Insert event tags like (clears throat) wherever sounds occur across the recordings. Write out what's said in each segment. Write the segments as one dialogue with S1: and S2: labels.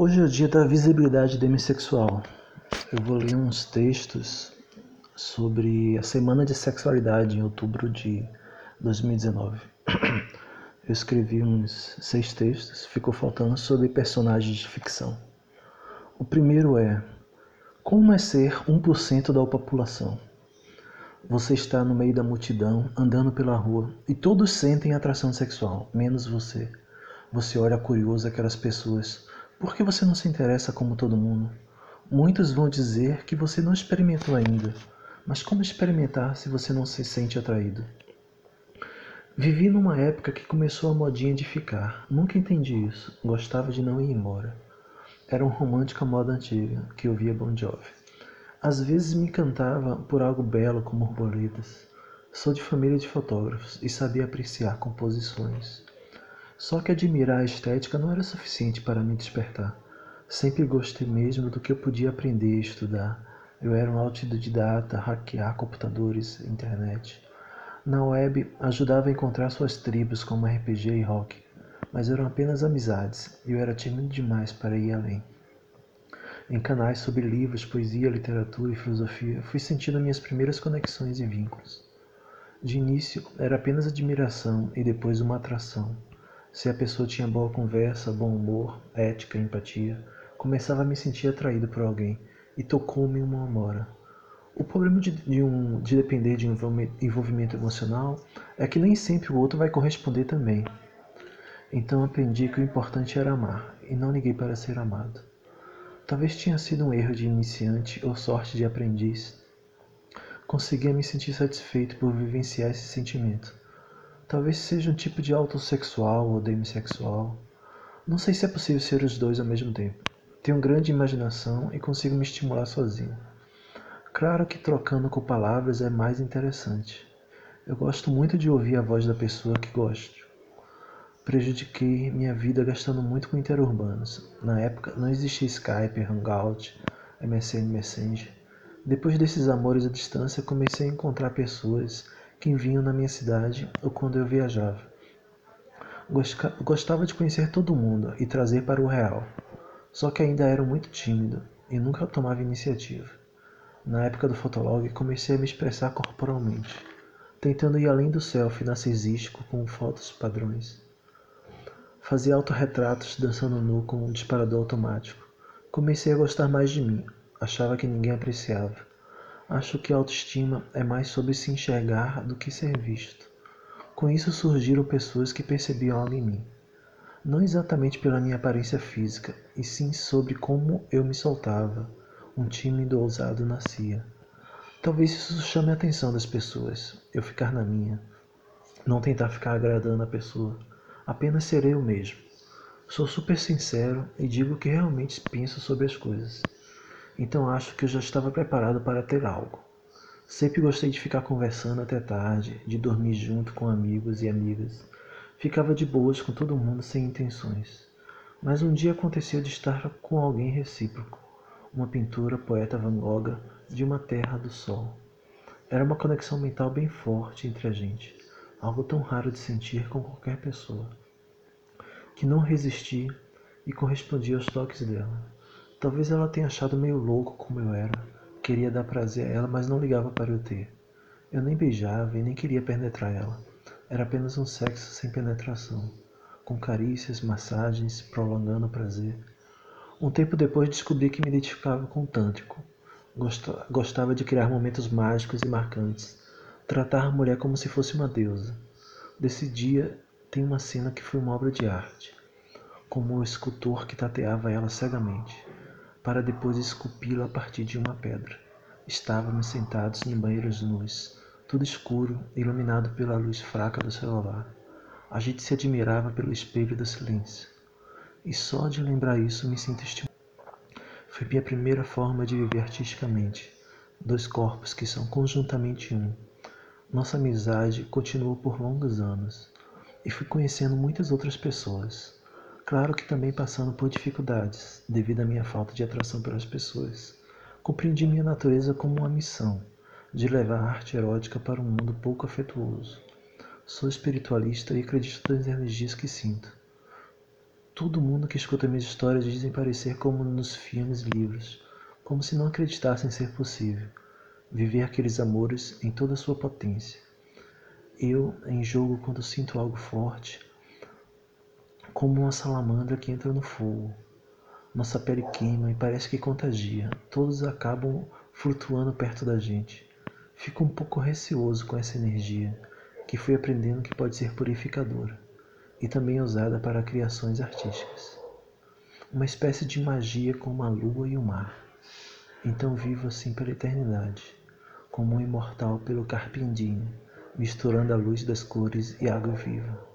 S1: Hoje é o dia da visibilidade demissexual. Eu vou ler uns textos sobre a Semana de Sexualidade em outubro de 2019. (clears throat) Eu escrevi uns seis textos, ficou faltando sobre personagens de ficção. O primeiro é: Como é ser 1% da população? Você está no meio da multidão, andando pela rua, e todos sentem atração sexual, menos você. Você olha curioso aquelas pessoas. Por que você não se interessa como todo mundo? Muitos vão dizer que você não experimentou ainda. Mas como experimentar se você não se sente atraído? Vivi numa época que começou a modinha de ficar. Nunca entendi isso. Gostava de não ir embora. Era um romântico à moda antiga, que ouvia Bon Jovi. Às vezes me encantava por algo belo como borboletas. Sou de família de fotógrafos e sabia apreciar composições. Só que admirar a estética não era suficiente para me despertar. Sempre gostei mesmo do que eu podia aprender e estudar. Eu era um autodidata, hackear computadores, internet. Na web, ajudava a encontrar suas tribos como RPG e rock, mas eram apenas amizades e eu era tímido demais para ir além. Em canais sobre livros, poesia, literatura e filosofia, fui sentindo minhas primeiras conexões e vínculos. De início, era apenas admiração e depois uma atração. Se a pessoa tinha boa conversa, bom humor, ética, empatia, começava a me sentir atraído por alguém e tocou-me uma amora. O problema de, de, um, de depender de um envolvimento emocional é que nem sempre o outro vai corresponder também. Então aprendi que o importante era amar e não liguei para ser amado. Talvez tenha sido um erro de iniciante ou sorte de aprendiz. Conseguia me sentir satisfeito por vivenciar esse sentimento Talvez seja um tipo de autossexual ou demissexual. Não sei se é possível ser os dois ao mesmo tempo. Tenho grande imaginação e consigo me estimular sozinho. Claro que trocando com palavras é mais interessante. Eu gosto muito de ouvir a voz da pessoa que gosto. Prejudiquei minha vida gastando muito com interurbanos. Na época não existia Skype, Hangout, MSN Messenger. Depois desses amores à distância, comecei a encontrar pessoas que vinham na minha cidade ou quando eu viajava. Gostava de conhecer todo mundo e trazer para o real, só que ainda era muito tímido e nunca tomava iniciativa. Na época do Fotolog, comecei a me expressar corporalmente, tentando ir além do selfie narcisístico com fotos padrões. Fazia autorretratos dançando nu com um disparador automático. Comecei a gostar mais de mim, achava que ninguém apreciava. Acho que a autoestima é mais sobre se enxergar do que ser visto. Com isso surgiram pessoas que percebiam algo em mim. Não exatamente pela minha aparência física, e sim sobre como eu me soltava. Um tímido ousado nascia. Talvez isso chame a atenção das pessoas, eu ficar na minha. Não tentar ficar agradando a pessoa, apenas ser eu mesmo. Sou super sincero e digo o que realmente penso sobre as coisas. Então acho que eu já estava preparado para ter algo. Sempre gostei de ficar conversando até tarde, de dormir junto com amigos e amigas. Ficava de boas com todo mundo sem intenções. Mas um dia aconteceu de estar com alguém recíproco, uma pintura poeta Van Gogh de uma terra do sol. Era uma conexão mental bem forte entre a gente, algo tão raro de sentir com qualquer pessoa, que não resisti e correspondi aos toques dela. Talvez ela tenha achado meio louco como eu era. Queria dar prazer a ela, mas não ligava para eu ter. Eu nem beijava e nem queria penetrar ela. Era apenas um sexo sem penetração, com carícias, massagens, prolongando o prazer. Um tempo depois descobri que me identificava com o tântrico. Gostava de criar momentos mágicos e marcantes, tratar a mulher como se fosse uma deusa. Desse dia tem uma cena que foi uma obra de arte, como o escultor que tateava ela cegamente para depois esculpi-lo a partir de uma pedra. Estávamos sentados em banheiros nus, tudo escuro, iluminado pela luz fraca do celular. A gente se admirava pelo espelho do silêncio. E só de lembrar isso me sinto estimulado. Foi minha primeira forma de viver artisticamente. Dois corpos que são conjuntamente um. Nossa amizade continuou por longos anos. E fui conhecendo muitas outras pessoas. Claro que também passando por dificuldades, devido à minha falta de atração pelas pessoas. Compreendi minha natureza como uma missão, de levar a arte erótica para um mundo pouco afetuoso. Sou espiritualista e acredito nas energias que sinto. Todo mundo que escuta minhas histórias dizem parecer como nos filmes e livros, como se não acreditassem ser possível viver aqueles amores em toda a sua potência. Eu, em jogo, quando sinto algo forte, como uma salamandra que entra no fogo. Nossa pele queima e parece que contagia. Todos acabam flutuando perto da gente. Fico um pouco receoso com essa energia, que fui aprendendo que pode ser purificadora e também usada para criações artísticas. Uma espécie de magia como a lua e o mar. Então vivo assim pela eternidade, como um imortal pelo carpindinho, misturando a luz das cores e água viva.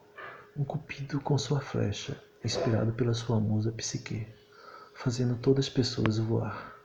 S1: Um cupido com sua flecha, inspirado pela sua musa psique fazendo todas as pessoas voar.